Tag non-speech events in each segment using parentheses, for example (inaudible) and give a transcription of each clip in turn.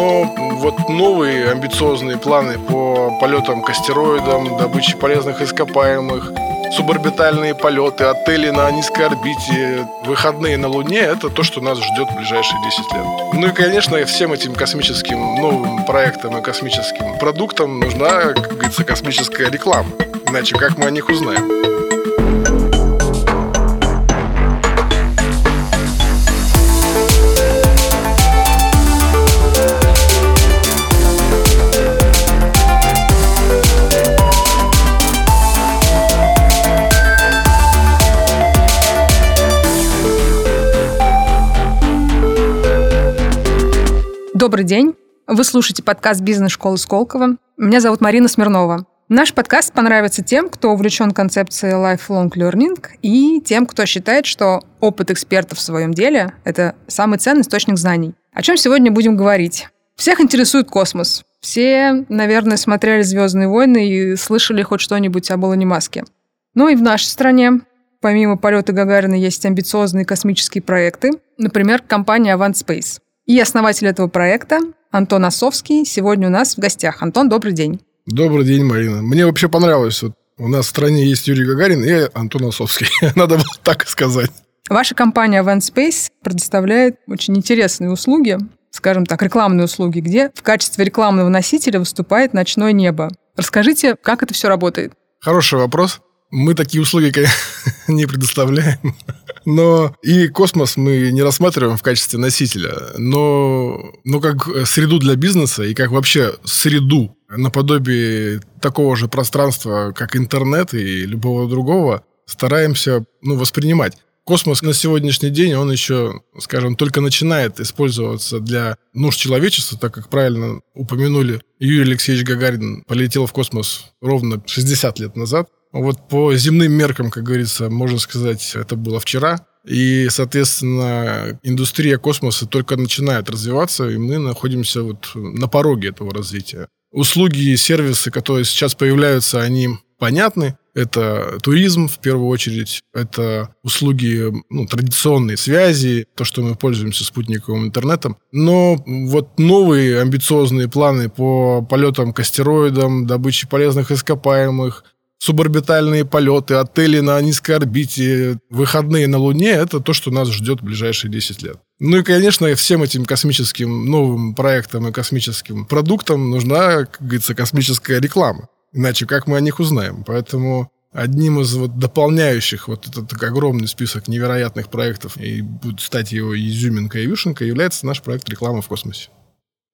Но вот новые амбициозные планы по полетам к астероидам, добыче полезных ископаемых, суборбитальные полеты, отели на низкой орбите, выходные на Луне – это то, что нас ждет в ближайшие 10 лет. Ну и, конечно, всем этим космическим новым проектам и космическим продуктам нужна, как говорится, космическая реклама. Иначе как мы о них узнаем? Добрый день. Вы слушаете подкаст «Бизнес-школы Сколково». Меня зовут Марина Смирнова. Наш подкаст понравится тем, кто увлечен концепцией lifelong learning и тем, кто считает, что опыт экспертов в своем деле – это самый ценный источник знаний. О чем сегодня будем говорить? Всех интересует космос. Все, наверное, смотрели «Звездные войны» и слышали хоть что-нибудь об Илоне Маске. Ну и в нашей стране, помимо полета Гагарина, есть амбициозные космические проекты. Например, компания Avant Space – и основатель этого проекта Антон Осовский сегодня у нас в гостях. Антон, добрый день. Добрый день, Марина. Мне вообще понравилось. Вот у нас в стране есть Юрий Гагарин и Антон Осовский. (laughs) Надо было так сказать. Ваша компания Event Space предоставляет очень интересные услуги, скажем так, рекламные услуги, где в качестве рекламного носителя выступает ночное небо. Расскажите, как это все работает? Хороший вопрос. Мы такие услуги (laughs) не предоставляем. Но и космос мы не рассматриваем в качестве носителя, но, но как среду для бизнеса и как вообще среду наподобие такого же пространства, как интернет и любого другого, стараемся ну, воспринимать. Космос на сегодняшний день, он еще, скажем, только начинает использоваться для нужд человечества, так как правильно упомянули, Юрий Алексеевич Гагарин полетел в космос ровно 60 лет назад. Вот по земным меркам, как говорится, можно сказать, это было вчера. И, соответственно, индустрия космоса только начинает развиваться, и мы находимся вот на пороге этого развития. Услуги и сервисы, которые сейчас появляются, они понятны. Это туризм, в первую очередь. Это услуги ну, традиционной связи, то, что мы пользуемся спутниковым интернетом. Но вот новые амбициозные планы по полетам к астероидам, добыче полезных ископаемых, суборбитальные полеты, отели на низкой орбите, выходные на Луне – это то, что нас ждет в ближайшие 10 лет. Ну и, конечно, всем этим космическим новым проектам и космическим продуктам нужна, как говорится, космическая реклама. Иначе как мы о них узнаем? Поэтому одним из вот дополняющих вот этот огромный список невероятных проектов и будет стать его изюминка и вишенка является наш проект «Реклама в космосе».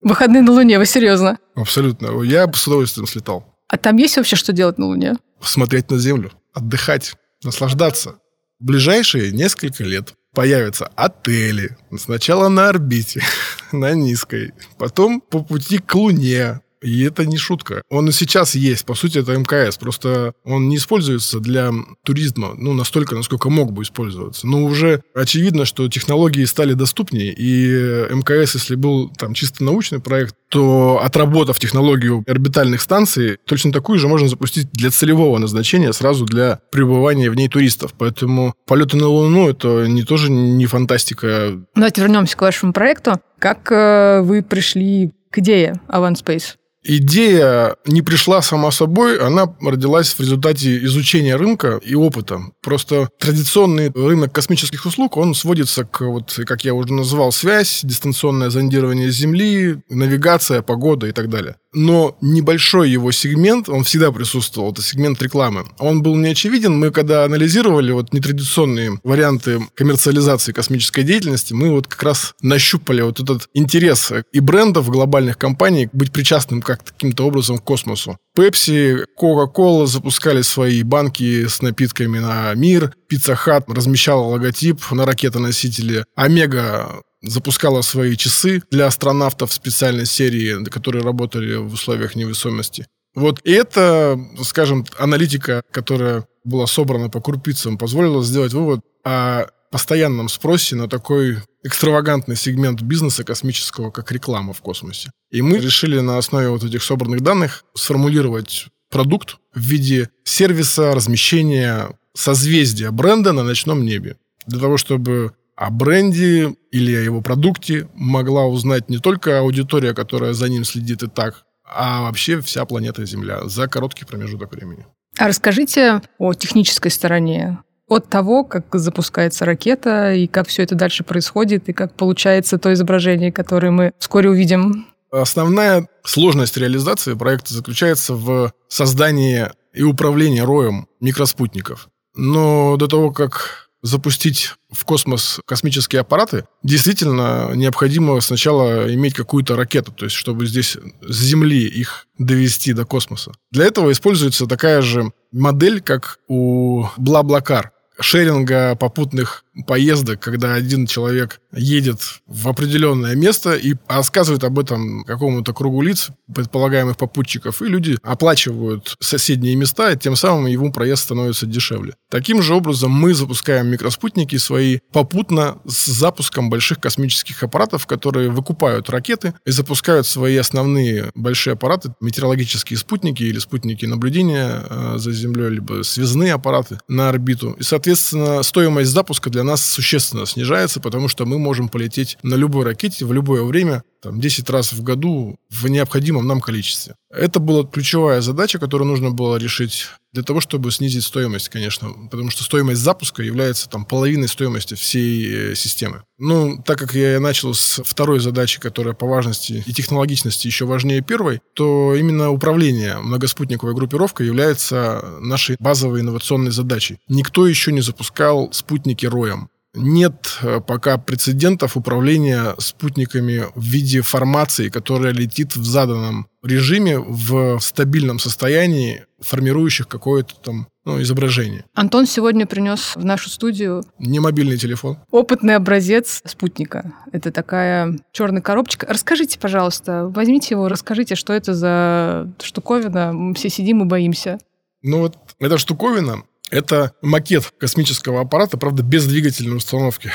Выходные на Луне, вы серьезно? Абсолютно. Я бы с удовольствием слетал. А там есть вообще что делать на Луне? Смотреть на Землю, отдыхать, наслаждаться. В ближайшие несколько лет появятся отели. Сначала на орбите, (laughs) на низкой, потом по пути к Луне, и это не шутка. Он и сейчас есть. По сути, это МКС. Просто он не используется для туризма, ну, настолько, насколько мог бы использоваться. Но уже очевидно, что технологии стали доступнее, и МКС, если был там чисто научный проект, то отработав технологию орбитальных станций, точно такую же можно запустить для целевого назначения, сразу для пребывания в ней туристов. Поэтому полеты на Луну — это не тоже не фантастика. Давайте вернемся к вашему проекту. Как э, вы пришли к идее Avant Space? Идея не пришла сама собой, она родилась в результате изучения рынка и опыта. Просто традиционный рынок космических услуг, он сводится к, вот, как я уже назвал, связь, дистанционное зондирование Земли, навигация, погода и так далее но небольшой его сегмент, он всегда присутствовал, это сегмент рекламы. Он был не очевиден. Мы когда анализировали вот нетрадиционные варианты коммерциализации космической деятельности, мы вот как раз нащупали вот этот интерес и брендов глобальных компаний быть причастным как каким-то образом к космосу. Pepsi, Coca-Cola запускали свои банки с напитками на мир. Pizza Hut размещала логотип на ракетоносителе. Омега запускала свои часы для астронавтов специальной серии, которые работали в условиях невесомости. Вот и это, скажем, аналитика, которая была собрана по крупицам, позволила сделать вывод о постоянном спросе на такой экстравагантный сегмент бизнеса космического, как реклама в космосе. И мы решили на основе вот этих собранных данных сформулировать продукт в виде сервиса размещения созвездия бренда на ночном небе. Для того, чтобы о бренде или о его продукте могла узнать не только аудитория, которая за ним следит и так, а вообще вся планета Земля за короткий промежуток времени. А расскажите о технической стороне от того, как запускается ракета, и как все это дальше происходит, и как получается то изображение, которое мы вскоре увидим. Основная сложность реализации проекта заключается в создании и управлении роем микроспутников. Но до того, как запустить в космос космические аппараты, действительно необходимо сначала иметь какую-то ракету, то есть чтобы здесь с Земли их довести до космоса. Для этого используется такая же модель, как у Блаблакар шеринга попутных поездок, когда один человек едет в определенное место и рассказывает об этом какому-то кругу лиц, предполагаемых попутчиков, и люди оплачивают соседние места, и тем самым его проезд становится дешевле. Таким же образом мы запускаем микроспутники свои попутно с запуском больших космических аппаратов, которые выкупают ракеты и запускают свои основные большие аппараты, метеорологические спутники или спутники наблюдения э, за Землей, либо связные аппараты на орбиту. И, соответственно, стоимость запуска для нас существенно снижается, потому что мы можем полететь на любой ракете в любое время, там, 10 раз в году в необходимом нам количестве. Это была ключевая задача, которую нужно было решить для того, чтобы снизить стоимость, конечно, потому что стоимость запуска является там половиной стоимости всей э, системы. Ну, так как я начал с второй задачи, которая по важности и технологичности еще важнее первой, то именно управление многоспутниковой группировкой является нашей базовой инновационной задачей. Никто еще не запускал спутники роем нет э, пока прецедентов управления спутниками в виде формации, которая летит в заданном режиме в стабильном состоянии, формирующих какое-то там ну, изображение. Антон сегодня принес в нашу студию... Не мобильный телефон. Опытный образец спутника. Это такая черная коробочка. Расскажите, пожалуйста, возьмите его, расскажите, что это за штуковина. Мы все сидим и боимся. Ну вот эта штуковина это макет космического аппарата, правда, без двигательной установки.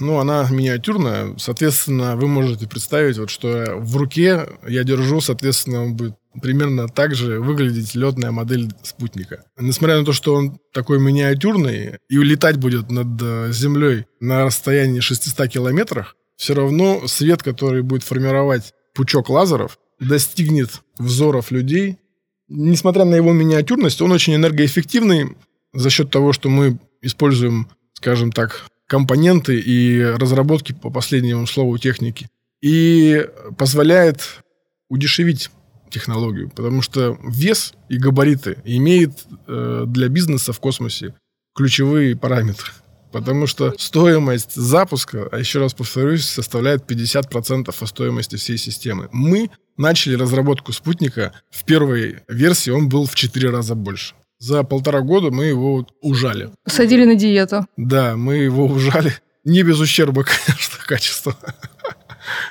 Ну, она миниатюрная. Соответственно, вы можете представить, вот, что в руке я держу, соответственно, он будет примерно так же выглядеть летная модель спутника. Несмотря на то, что он такой миниатюрный и летать будет над э, Землей на расстоянии 600 километров, все равно свет, который будет формировать пучок лазеров, достигнет взоров людей. Несмотря на его миниатюрность, он очень энергоэффективный, за счет того, что мы используем, скажем так, компоненты и разработки по последнему слову техники. И позволяет удешевить технологию, потому что вес и габариты имеет э, для бизнеса в космосе ключевые параметры. Потому что стоимость запуска, а еще раз повторюсь, составляет 50% от стоимости всей системы. Мы начали разработку спутника в первой версии, он был в 4 раза больше. За полтора года мы его ужали. Садили на диету. Да, мы его ужали. Не без ущерба, (laughs) конечно, качества.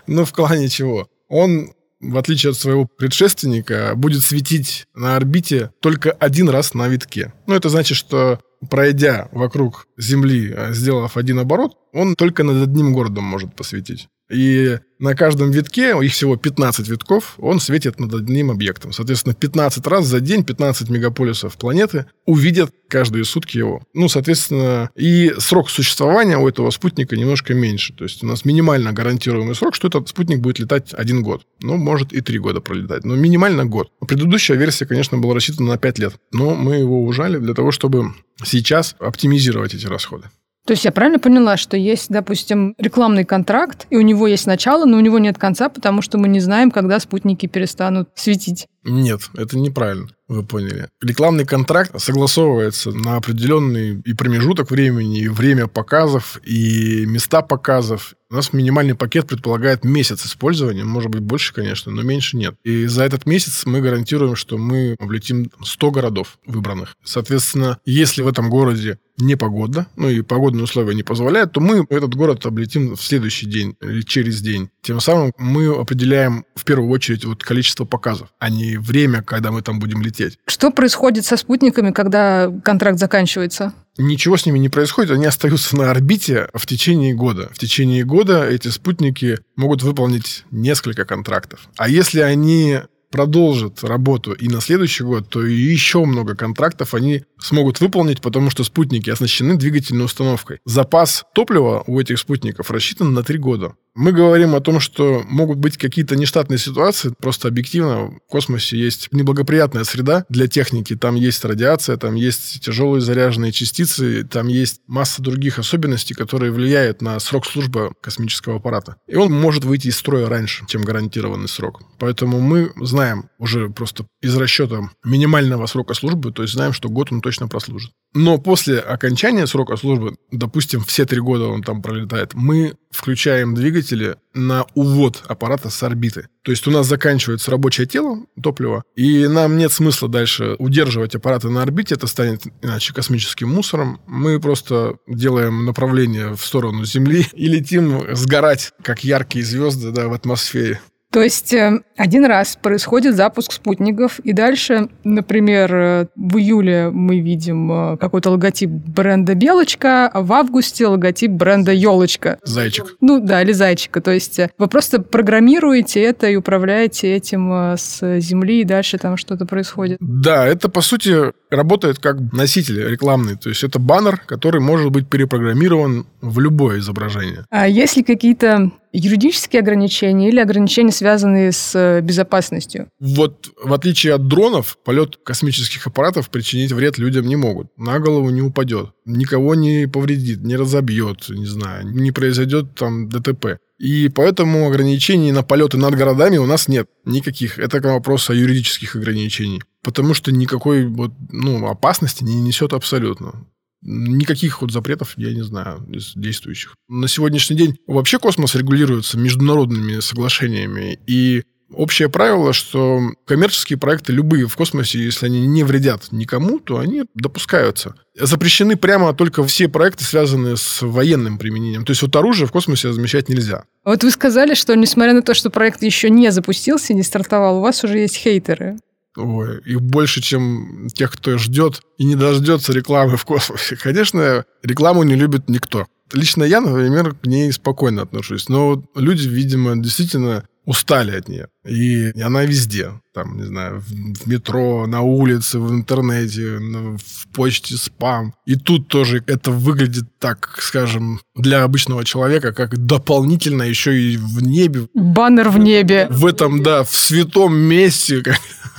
Но в плане чего? Он, в отличие от своего предшественника, будет светить на орбите только один раз на витке. Ну, это значит, что пройдя вокруг Земли, а, сделав один оборот, он только над одним городом может посветить. И на каждом витке, их всего 15 витков, он светит над одним объектом. Соответственно, 15 раз за день 15 мегаполисов планеты увидят каждые сутки его. Ну, соответственно, и срок существования у этого спутника немножко меньше. То есть у нас минимально гарантируемый срок, что этот спутник будет летать один год. Ну, может и три года пролетать. Но минимально год. Предыдущая версия, конечно, была рассчитана на 5 лет. Но мы его ужали для того, чтобы сейчас оптимизировать эти расходы. То есть я правильно поняла, что есть, допустим, рекламный контракт, и у него есть начало, но у него нет конца, потому что мы не знаем, когда спутники перестанут светить? Нет, это неправильно, вы поняли. Рекламный контракт согласовывается на определенный и промежуток времени, и время показов, и места показов, у нас минимальный пакет предполагает месяц использования, может быть больше, конечно, но меньше нет. И за этот месяц мы гарантируем, что мы облетим 100 городов выбранных. Соответственно, если в этом городе непогода, ну и погодные условия не позволяют, то мы этот город облетим в следующий день или через день. Тем самым мы определяем в первую очередь вот количество показов, а не время, когда мы там будем лететь. Что происходит со спутниками, когда контракт заканчивается? Ничего с ними не происходит, они остаются на орбите в течение года. В течение года эти спутники могут выполнить несколько контрактов. А если они продолжат работу и на следующий год, то еще много контрактов они смогут выполнить, потому что спутники оснащены двигательной установкой. Запас топлива у этих спутников рассчитан на 3 года. Мы говорим о том, что могут быть какие-то нештатные ситуации. Просто объективно в космосе есть неблагоприятная среда для техники. Там есть радиация, там есть тяжелые заряженные частицы, там есть масса других особенностей, которые влияют на срок службы космического аппарата. И он может выйти из строя раньше, чем гарантированный срок. Поэтому мы знаем уже просто из расчета минимального срока службы, то есть знаем, что год он точно прослужит. Но после окончания срока службы, допустим, все три года он там пролетает, мы включаем двигатели на увод аппарата с орбиты. То есть у нас заканчивается рабочее тело топлива, и нам нет смысла дальше удерживать аппараты на орбите, это станет иначе космическим мусором. Мы просто делаем направление в сторону Земли (laughs) и летим сгорать, как яркие звезды да, в атмосфере. То есть э, один раз происходит запуск спутников, и дальше, например, э, в июле мы видим э, какой-то логотип бренда «Белочка», а в августе логотип бренда «Елочка». Зайчик. Ну да, или «Зайчика». То есть вы просто программируете это и управляете этим с Земли, и дальше там что-то происходит. Да, это, по сути, работает как носитель рекламный. То есть это баннер, который может быть перепрограммирован в любое изображение. А есть ли какие-то юридические ограничения или ограничения, связанные с э, безопасностью? Вот в отличие от дронов, полет космических аппаратов причинить вред людям не могут. На голову не упадет, никого не повредит, не разобьет, не знаю, не произойдет там ДТП. И поэтому ограничений на полеты над городами у нас нет никаких. Это вопрос о юридических ограничений. Потому что никакой вот, ну, опасности не несет абсолютно. Никаких вот запретов я не знаю из действующих. На сегодняшний день вообще космос регулируется международными соглашениями. И общее правило, что коммерческие проекты любые в космосе, если они не вредят никому, то они допускаются. Запрещены прямо только все проекты, связанные с военным применением. То есть вот оружие в космосе размещать нельзя. Вот вы сказали, что несмотря на то, что проект еще не запустился, не стартовал, у вас уже есть хейтеры. Ой, их больше, чем тех, кто ждет и не дождется рекламы в космосе. Конечно, рекламу не любит никто. Лично я, например, к ней спокойно отношусь. Но люди, видимо, действительно устали от нее. И она везде. Там, не знаю, в метро, на улице, в интернете, в почте, спам. И тут тоже это выглядит так, скажем, для обычного человека, как дополнительно еще и в небе. Баннер в небе. В этом, да, в святом месте.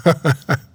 (laughs)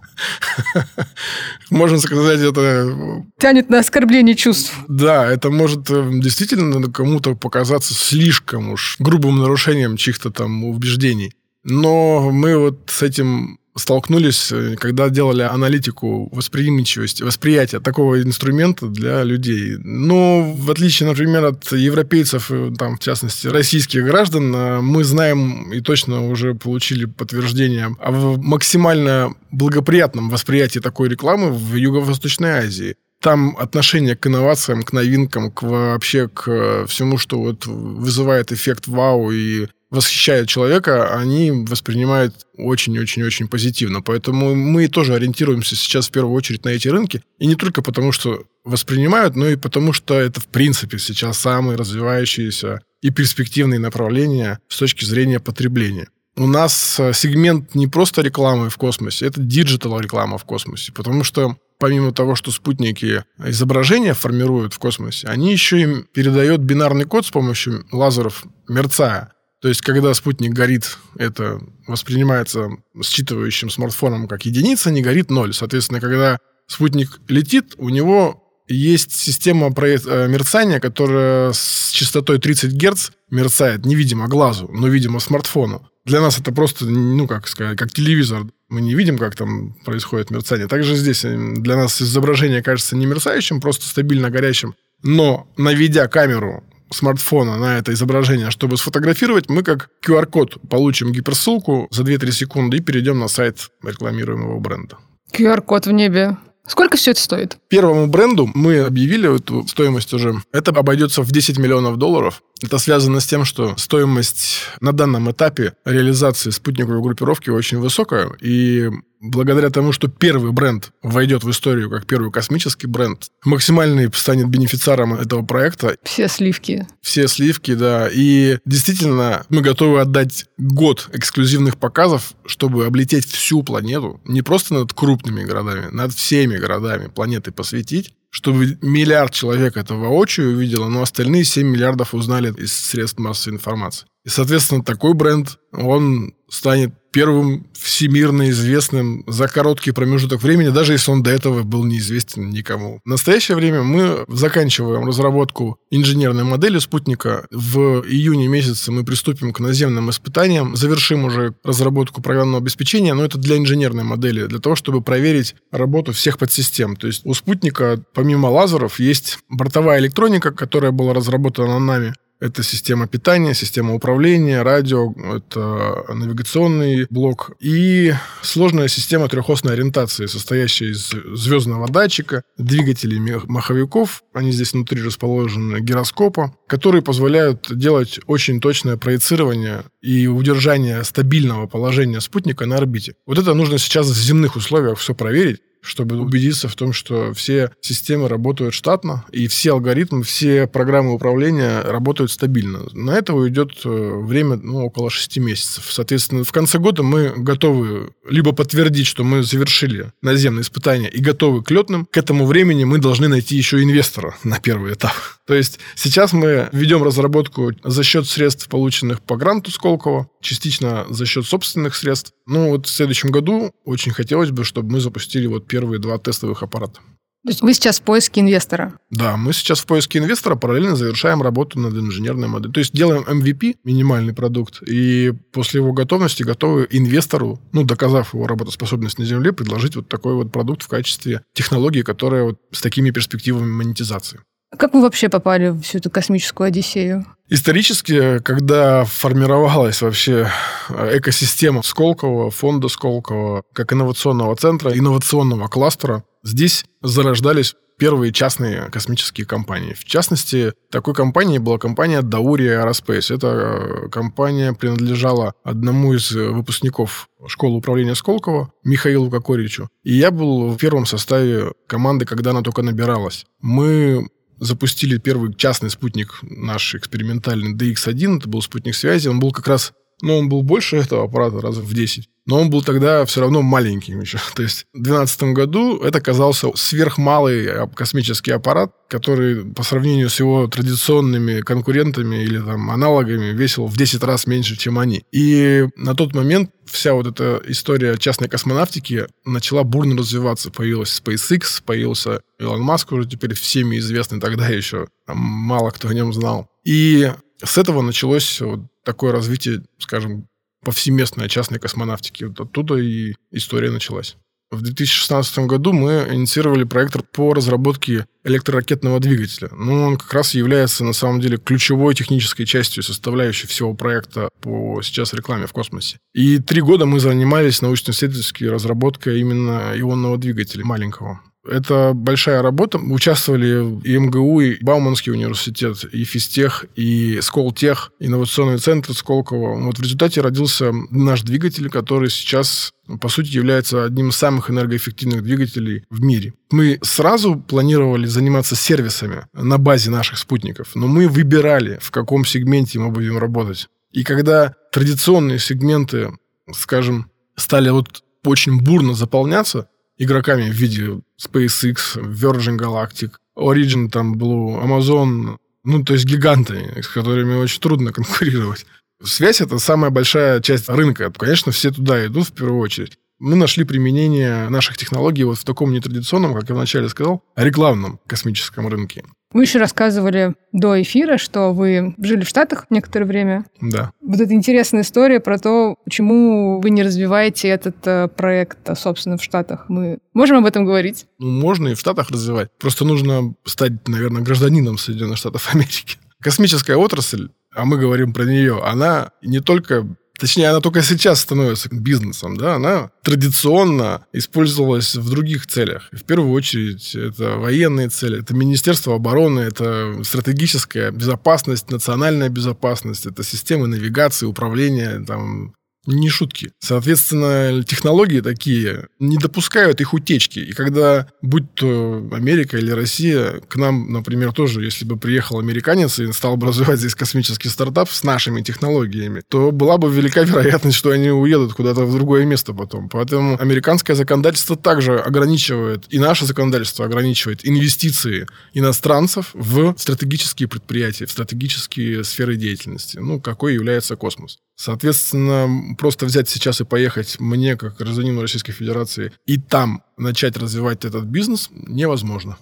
(laughs) Можно сказать, это... Тянет на оскорбление чувств. Да, это может э, действительно кому-то показаться слишком уж грубым нарушением чьих-то там убеждений. Но мы вот с этим столкнулись, э, когда делали аналитику восприимчивости, восприятия такого инструмента для людей. Но в отличие, например, от европейцев, э, там, в частности, российских граждан, э, мы знаем и точно уже получили подтверждение о максимально благоприятном восприятии такой рекламы в Юго-Восточной Азии там отношение к инновациям, к новинкам, к вообще к всему, что вот вызывает эффект вау и восхищают человека, они воспринимают очень-очень-очень позитивно. Поэтому мы тоже ориентируемся сейчас в первую очередь на эти рынки. И не только потому, что воспринимают, но и потому, что это в принципе сейчас самые развивающиеся и перспективные направления с точки зрения потребления. У нас э, сегмент не просто рекламы в космосе, это диджитал реклама в космосе, потому что помимо того, что спутники изображения формируют в космосе, они еще им передают бинарный код с помощью лазеров, мерцая. То есть, когда спутник горит, это воспринимается считывающим смартфоном как единица, не горит ноль. Соответственно, когда спутник летит, у него есть система э, мерцания, которая с частотой 30 Гц мерцает невидимо глазу, но видимо смартфону. Для нас это просто, ну, как сказать, как телевизор. Мы не видим, как там происходит мерцание. Также здесь э, для нас изображение кажется не мерцающим, просто стабильно горящим. Но наведя камеру смартфона на это изображение, чтобы сфотографировать, мы как QR-код получим гиперссылку за 2-3 секунды и перейдем на сайт рекламируемого бренда. QR-код в небе. Сколько все это стоит? Первому бренду мы объявили эту стоимость уже. Это обойдется в 10 миллионов долларов. Это связано с тем, что стоимость на данном этапе реализации спутниковой группировки очень высокая, и благодаря тому, что первый бренд войдет в историю как первый космический бренд, максимальный станет бенефициаром этого проекта. Все сливки. Все сливки, да. И действительно, мы готовы отдать год эксклюзивных показов, чтобы облететь всю планету, не просто над крупными городами, над всеми городами планеты посвятить, чтобы миллиард человек это воочию увидело, но остальные 7 миллиардов узнали из средств массовой информации. И, соответственно, такой бренд, он станет первым всемирно известным за короткий промежуток времени, даже если он до этого был неизвестен никому. В настоящее время мы заканчиваем разработку инженерной модели спутника. В июне месяце мы приступим к наземным испытаниям, завершим уже разработку программного обеспечения, но это для инженерной модели, для того, чтобы проверить работу всех подсистем. То есть у спутника, помимо лазеров, есть бортовая электроника, которая была разработана нами, это система питания, система управления, радио, это навигационный блок и сложная система трехосной ориентации, состоящая из звездного датчика, двигателей маховиков, они здесь внутри расположены, гироскопа, которые позволяют делать очень точное проецирование и удержание стабильного положения спутника на орбите. Вот это нужно сейчас в земных условиях все проверить чтобы убедиться в том, что все системы работают штатно, и все алгоритмы, все программы управления работают стабильно. На это уйдет э, время ну, около 6 месяцев. Соответственно, в конце года мы готовы либо подтвердить, что мы завершили наземные испытания и готовы к летным. К этому времени мы должны найти еще инвестора на первый этап. То есть сейчас мы ведем разработку за счет средств, полученных по гранту Сколково, частично за счет собственных средств. Ну вот в следующем году очень хотелось бы, чтобы мы запустили вот первые два тестовых аппарата. То есть вы сейчас в поиске инвестора? Да, мы сейчас в поиске инвестора параллельно завершаем работу над инженерной моделью. То есть делаем MVP, минимальный продукт, и после его готовности готовы инвестору, ну, доказав его работоспособность на Земле, предложить вот такой вот продукт в качестве технологии, которая вот с такими перспективами монетизации. Как вы вообще попали в всю эту космическую Одиссею? Исторически, когда формировалась вообще э, экосистема Сколково, фонда Сколково, как инновационного центра, инновационного кластера, здесь зарождались первые частные космические компании. В частности, такой компанией была компания Dauri Aerospace. Эта э, компания принадлежала одному из выпускников школы управления Сколково, Михаилу Кокоричу. И я был в первом составе команды, когда она только набиралась. Мы запустили первый частный спутник наш экспериментальный DX-1, это был спутник связи, он был как раз, ну, он был больше этого аппарата раза в 10, но он был тогда все равно маленьким еще. (laughs) То есть в 2012 году это казался сверхмалый космический аппарат, который по сравнению с его традиционными конкурентами или там аналогами весил в 10 раз меньше, чем они. И на тот момент вся вот эта история частной космонавтики начала бурно развиваться. Появилась SpaceX, появился Илон Маск, уже теперь всеми известный тогда еще. Мало кто о нем знал. И с этого началось вот такое развитие, скажем, повсеместной частной космонавтики. Вот оттуда и история началась. В 2016 году мы инициировали проект по разработке электроракетного двигателя. Ну, он как раз является, на самом деле, ключевой технической частью, составляющей всего проекта по сейчас рекламе в космосе. И три года мы занимались научно-исследовательской разработкой именно ионного двигателя маленького. Это большая работа. Участвовали и МГУ, и Бауманский университет, и Физтех, и Сколтех, инновационный центр Сколково. Вот в результате родился наш двигатель, который сейчас, по сути, является одним из самых энергоэффективных двигателей в мире. Мы сразу планировали заниматься сервисами на базе наших спутников, но мы выбирали, в каком сегменте мы будем работать. И когда традиционные сегменты, скажем, стали вот очень бурно заполняться, игроками в виде SpaceX, Virgin Galactic, Origin, там, Blue, Amazon, ну, то есть гиганты, с которыми очень трудно конкурировать. Связь – это самая большая часть рынка. Конечно, все туда идут в первую очередь. Мы нашли применение наших технологий вот в таком нетрадиционном, как я вначале сказал, рекламном космическом рынке. Вы еще рассказывали до эфира, что вы жили в Штатах некоторое время. Да. Вот эта интересная история про то, почему вы не развиваете этот э, проект, а, собственно, в Штатах. Мы можем об этом говорить? Ну, можно и в Штатах развивать. Просто нужно стать, наверное, гражданином Соединенных Штатов Америки. Космическая отрасль, а мы говорим про нее, она не только точнее, она только сейчас становится бизнесом, да, она традиционно использовалась в других целях. В первую очередь, это военные цели, это Министерство обороны, это стратегическая безопасность, национальная безопасность, это системы навигации, управления, там, не шутки. Соответственно, технологии такие не допускают их утечки. И когда, будь то Америка или Россия, к нам, например, тоже, если бы приехал американец и стал бы развивать здесь космический стартап с нашими технологиями, то была бы велика вероятность, что они уедут куда-то в другое место потом. Поэтому американское законодательство также ограничивает, и наше законодательство ограничивает инвестиции иностранцев в стратегические предприятия, в стратегические сферы деятельности, ну, какой является космос. Соответственно, просто взять сейчас и поехать мне, как гражданину Российской Федерации, и там начать развивать этот бизнес невозможно.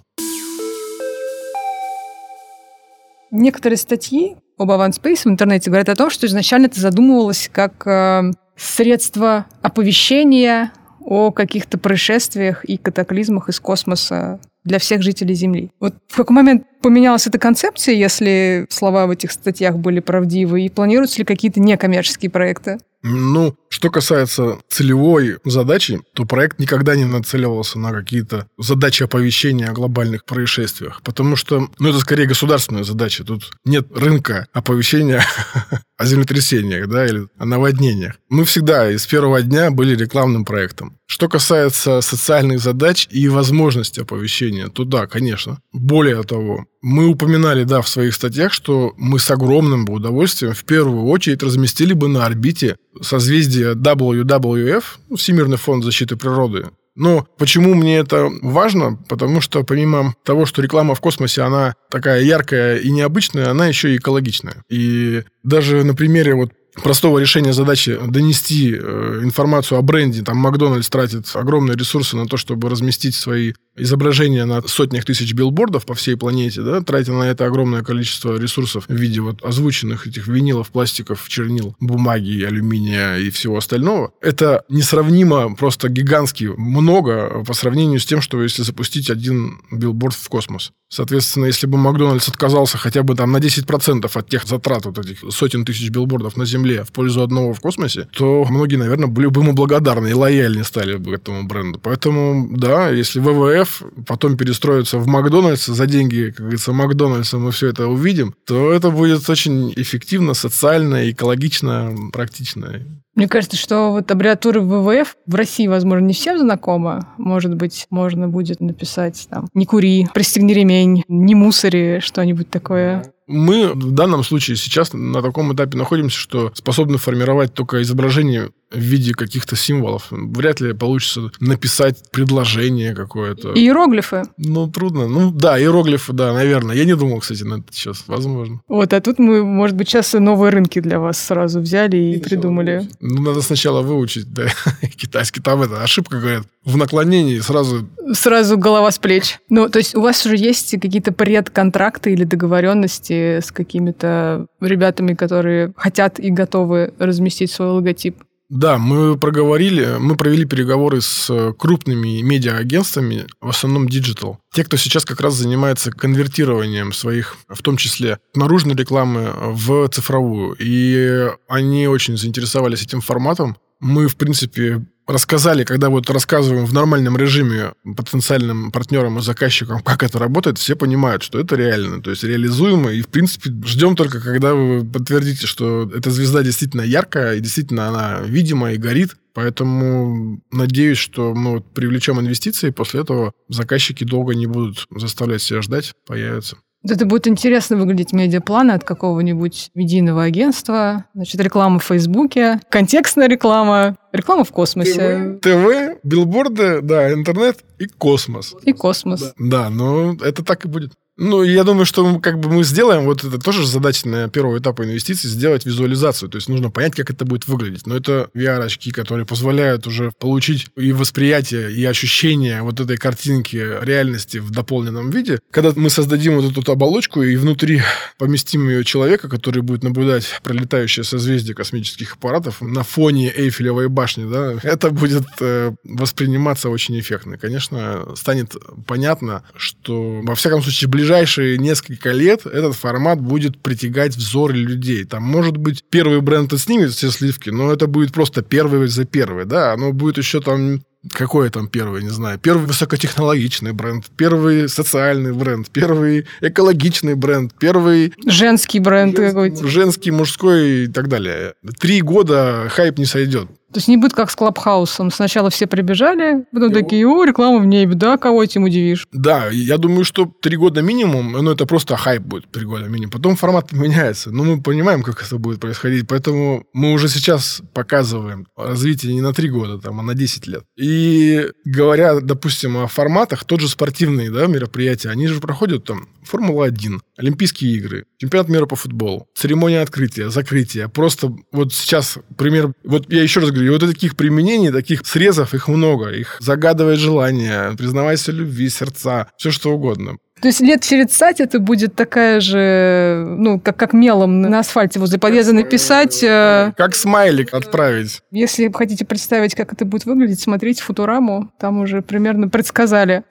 Некоторые статьи об Space в интернете говорят о том, что изначально это задумывалось как э, средство оповещения о каких-то происшествиях и катаклизмах из космоса для всех жителей Земли. Вот в какой момент поменялась эта концепция, если слова в этих статьях были правдивы, и планируются ли какие-то некоммерческие проекты? Ну, что касается целевой задачи, то проект никогда не нацеливался на какие-то задачи оповещения о глобальных происшествиях, потому что, ну, это скорее государственная задача. Тут нет рынка оповещения (laughs) о землетрясениях, да, или о наводнениях. Мы всегда из первого дня были рекламным проектом. Что касается социальных задач и возможности оповещения, то да, конечно. Более того, мы упоминали, да, в своих статьях, что мы с огромным бы удовольствием в первую очередь разместили бы на орбите созвездие WWF, Всемирный фонд защиты природы, но почему мне это важно? Потому что помимо того, что реклама в космосе, она такая яркая и необычная, она еще и экологичная. И даже на примере вот простого решения задачи донести э, информацию о бренде. Там Макдональдс тратит огромные ресурсы на то, чтобы разместить свои изображения на сотнях тысяч билбордов по всей планете, да, тратя на это огромное количество ресурсов в виде вот озвученных этих винилов, пластиков, чернил, бумаги, алюминия и всего остального. Это несравнимо просто гигантски много по сравнению с тем, что если запустить один билборд в космос. Соответственно, если бы Макдональдс отказался хотя бы там на 10% от тех затрат вот этих сотен тысяч билбордов на Земле в пользу одного в космосе, то многие, наверное, были бы ему благодарны и лояльнее стали бы этому бренду. Поэтому, да, если ВВФ потом перестроится в Макдональдс за деньги, как говорится, Макдональдса мы все это увидим, то это будет очень эффективно, социально, экологично, практично. Мне кажется, что вот аббревиатура ВВФ в России, возможно, не всем знакома. Может быть, можно будет написать там «Не кури», «Пристегни ремень», «Не мусори», что-нибудь такое. Мы в данном случае сейчас на таком этапе находимся, что способны формировать только изображение в виде каких-то символов. Вряд ли получится написать предложение какое-то. Иероглифы. Ну, трудно. Ну, да, иероглифы, да, наверное. Я не думал, кстати, на это сейчас. Возможно. Вот, а тут мы, может быть, сейчас новые рынки для вас сразу взяли и, и придумали. Ну, надо сначала выучить, да, (laughs) китайский. Там это ошибка, говорят, в наклонении сразу... Сразу голова с плеч. Ну, то есть у вас уже есть какие-то предконтракты или договоренности с какими-то ребятами, которые хотят и готовы разместить свой логотип? Да, мы проговорили, мы провели переговоры с крупными медиа-агентствами, в основном диджитал. Те, кто сейчас как раз занимается конвертированием своих, в том числе наружной рекламы, в цифровую. И они очень заинтересовались этим форматом. Мы, в принципе, рассказали, когда вот рассказываем в нормальном режиме потенциальным партнерам и заказчикам, как это работает, все понимают, что это реально, то есть реализуемо, и, в принципе, ждем только, когда вы подтвердите, что эта звезда действительно яркая, и действительно она видима и горит, Поэтому надеюсь, что мы вот привлечем инвестиции, и после этого заказчики долго не будут заставлять себя ждать, появятся. Это будет интересно выглядеть медиапланы от какого-нибудь медийного агентства. Значит, реклама в Фейсбуке, контекстная реклама, реклама в космосе. ТВ, ТВ билборды, да, интернет и космос. И космос. Да, да ну это так и будет. Ну, я думаю, что как бы мы сделаем, вот это тоже задача на первого этапа инвестиций, сделать визуализацию. То есть нужно понять, как это будет выглядеть. Но это VR-очки, которые позволяют уже получить и восприятие, и ощущение вот этой картинки реальности в дополненном виде. Когда мы создадим вот эту оболочку и внутри поместим ее человека, который будет наблюдать пролетающее созвездие космических аппаратов на фоне Эйфелевой башни, да, (laughs) это будет э, восприниматься очень эффектно. Конечно, станет понятно, что во всяком случае ближе ближайшие несколько лет этот формат будет притягать взоры людей. Там, может быть, первый бренд снимет все сливки, но это будет просто первый за первый, да, оно будет еще там какой там первый, не знаю, первый высокотехнологичный бренд, первый социальный бренд, первый экологичный бренд, первый... Женский бренд какой-то. Женский, мужской и так далее. Три года хайп не сойдет. То есть не будет как с Клабхаусом. Сначала все прибежали, потом такие, о, реклама в небе, да, кого этим удивишь? Да, я думаю, что три года минимум, ну, это просто хайп будет три года минимум. Потом формат меняется. Но мы понимаем, как это будет происходить. Поэтому мы уже сейчас показываем развитие не на три года, там, а на 10 лет. И говоря, допустим, о форматах, тот же спортивные да, мероприятия, они же проходят там Формула-1, Олимпийские игры, чемпионат мира по футболу, церемония открытия, закрытия. Просто вот сейчас пример... Вот я еще раз говорю, вот таких применений, таких срезов, их много. Их загадывает желание, признавайся любви, сердца, все что угодно. То есть лет через сать это будет такая же, ну, как, как мелом на асфальте возле подъезда написать. Э... Как смайлик отправить. Если хотите представить, как это будет выглядеть, смотрите Футураму, там уже примерно предсказали.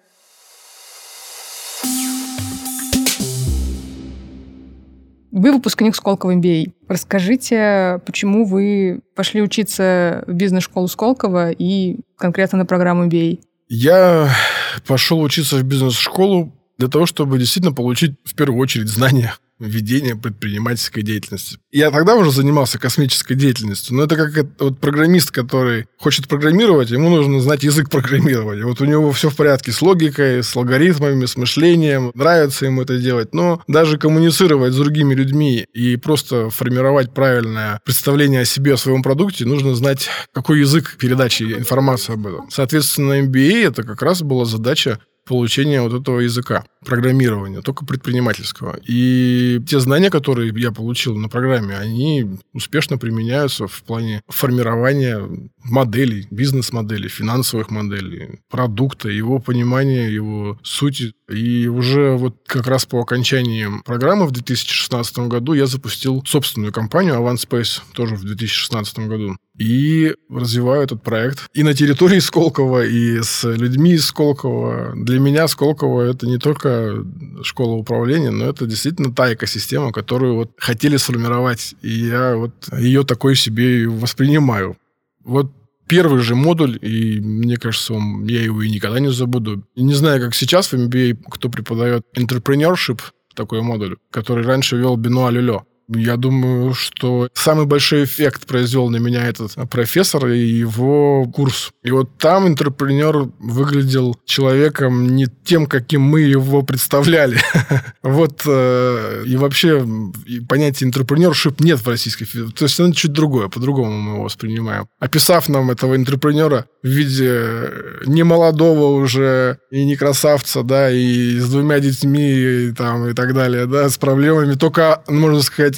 Вы выпускник Сколково MBA. Расскажите, почему вы пошли учиться в бизнес-школу Сколково и конкретно на программу MBA? Я пошел учиться в бизнес-школу для того, чтобы действительно получить в первую очередь знания ведения предпринимательской деятельности. Я тогда уже занимался космической деятельностью, но это как вот программист, который хочет программировать, ему нужно знать язык программирования. Вот у него все в порядке с логикой, с алгоритмами, с мышлением, нравится ему это делать, но даже коммуницировать с другими людьми и просто формировать правильное представление о себе, о своем продукте, нужно знать, какой язык передачи информации об этом. Соответственно, MBA это как раз была задача получения вот этого языка программирования, только предпринимательского. И те знания, которые я получил на программе, они успешно применяются в плане формирования моделей, бизнес-моделей, финансовых моделей, продукта, его понимания, его сути. И уже вот как раз по окончании программы в 2016 году я запустил собственную компанию Avant Space, тоже в 2016 году и развиваю этот проект. И на территории Сколково, и с людьми из Сколково. Для меня Сколково — это не только школа управления, но это действительно та экосистема, которую вот хотели сформировать. И я вот ее такой себе воспринимаю. Вот первый же модуль, и мне кажется, он, я его и никогда не забуду. Не знаю, как сейчас в MBA, кто преподает entrepreneurship, такой модуль, который раньше вел Бенуа Люлё. Я думаю, что самый большой эффект произвел на меня этот профессор и его курс. И вот там интерпренер выглядел человеком не тем, каким мы его представляли. (laughs) Вот э, и вообще понятие интерпренершип нет в российской То есть оно чуть другое, по-другому мы его воспринимаем. Описав нам этого интерпренера в виде немолодого уже и не красавца, да, и с двумя детьми и, там, и так далее, да, с проблемами, только, можно сказать,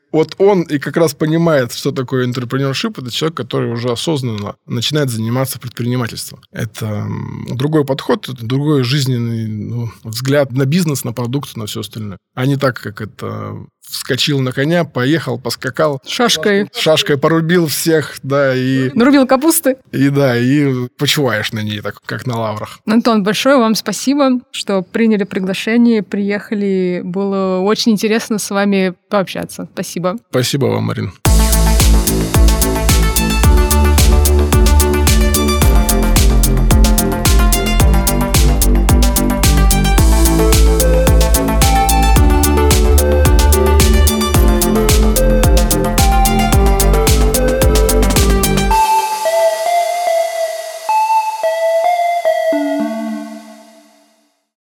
вот он и как раз понимает, что такое entrepreneurship. Это человек, который уже осознанно начинает заниматься предпринимательством. Это другой подход, это другой жизненный ну, взгляд на бизнес, на продукт, на все остальное. А не так, как это вскочил на коня, поехал, поскакал. Шашкой. Шашкой порубил всех, да, и... Нарубил капусты. И да, и почуваешь на ней, так как на лаврах. Антон, большое вам спасибо, что приняли приглашение, приехали. Было очень интересно с вами пообщаться. Спасибо. Спасибо вам, Марин.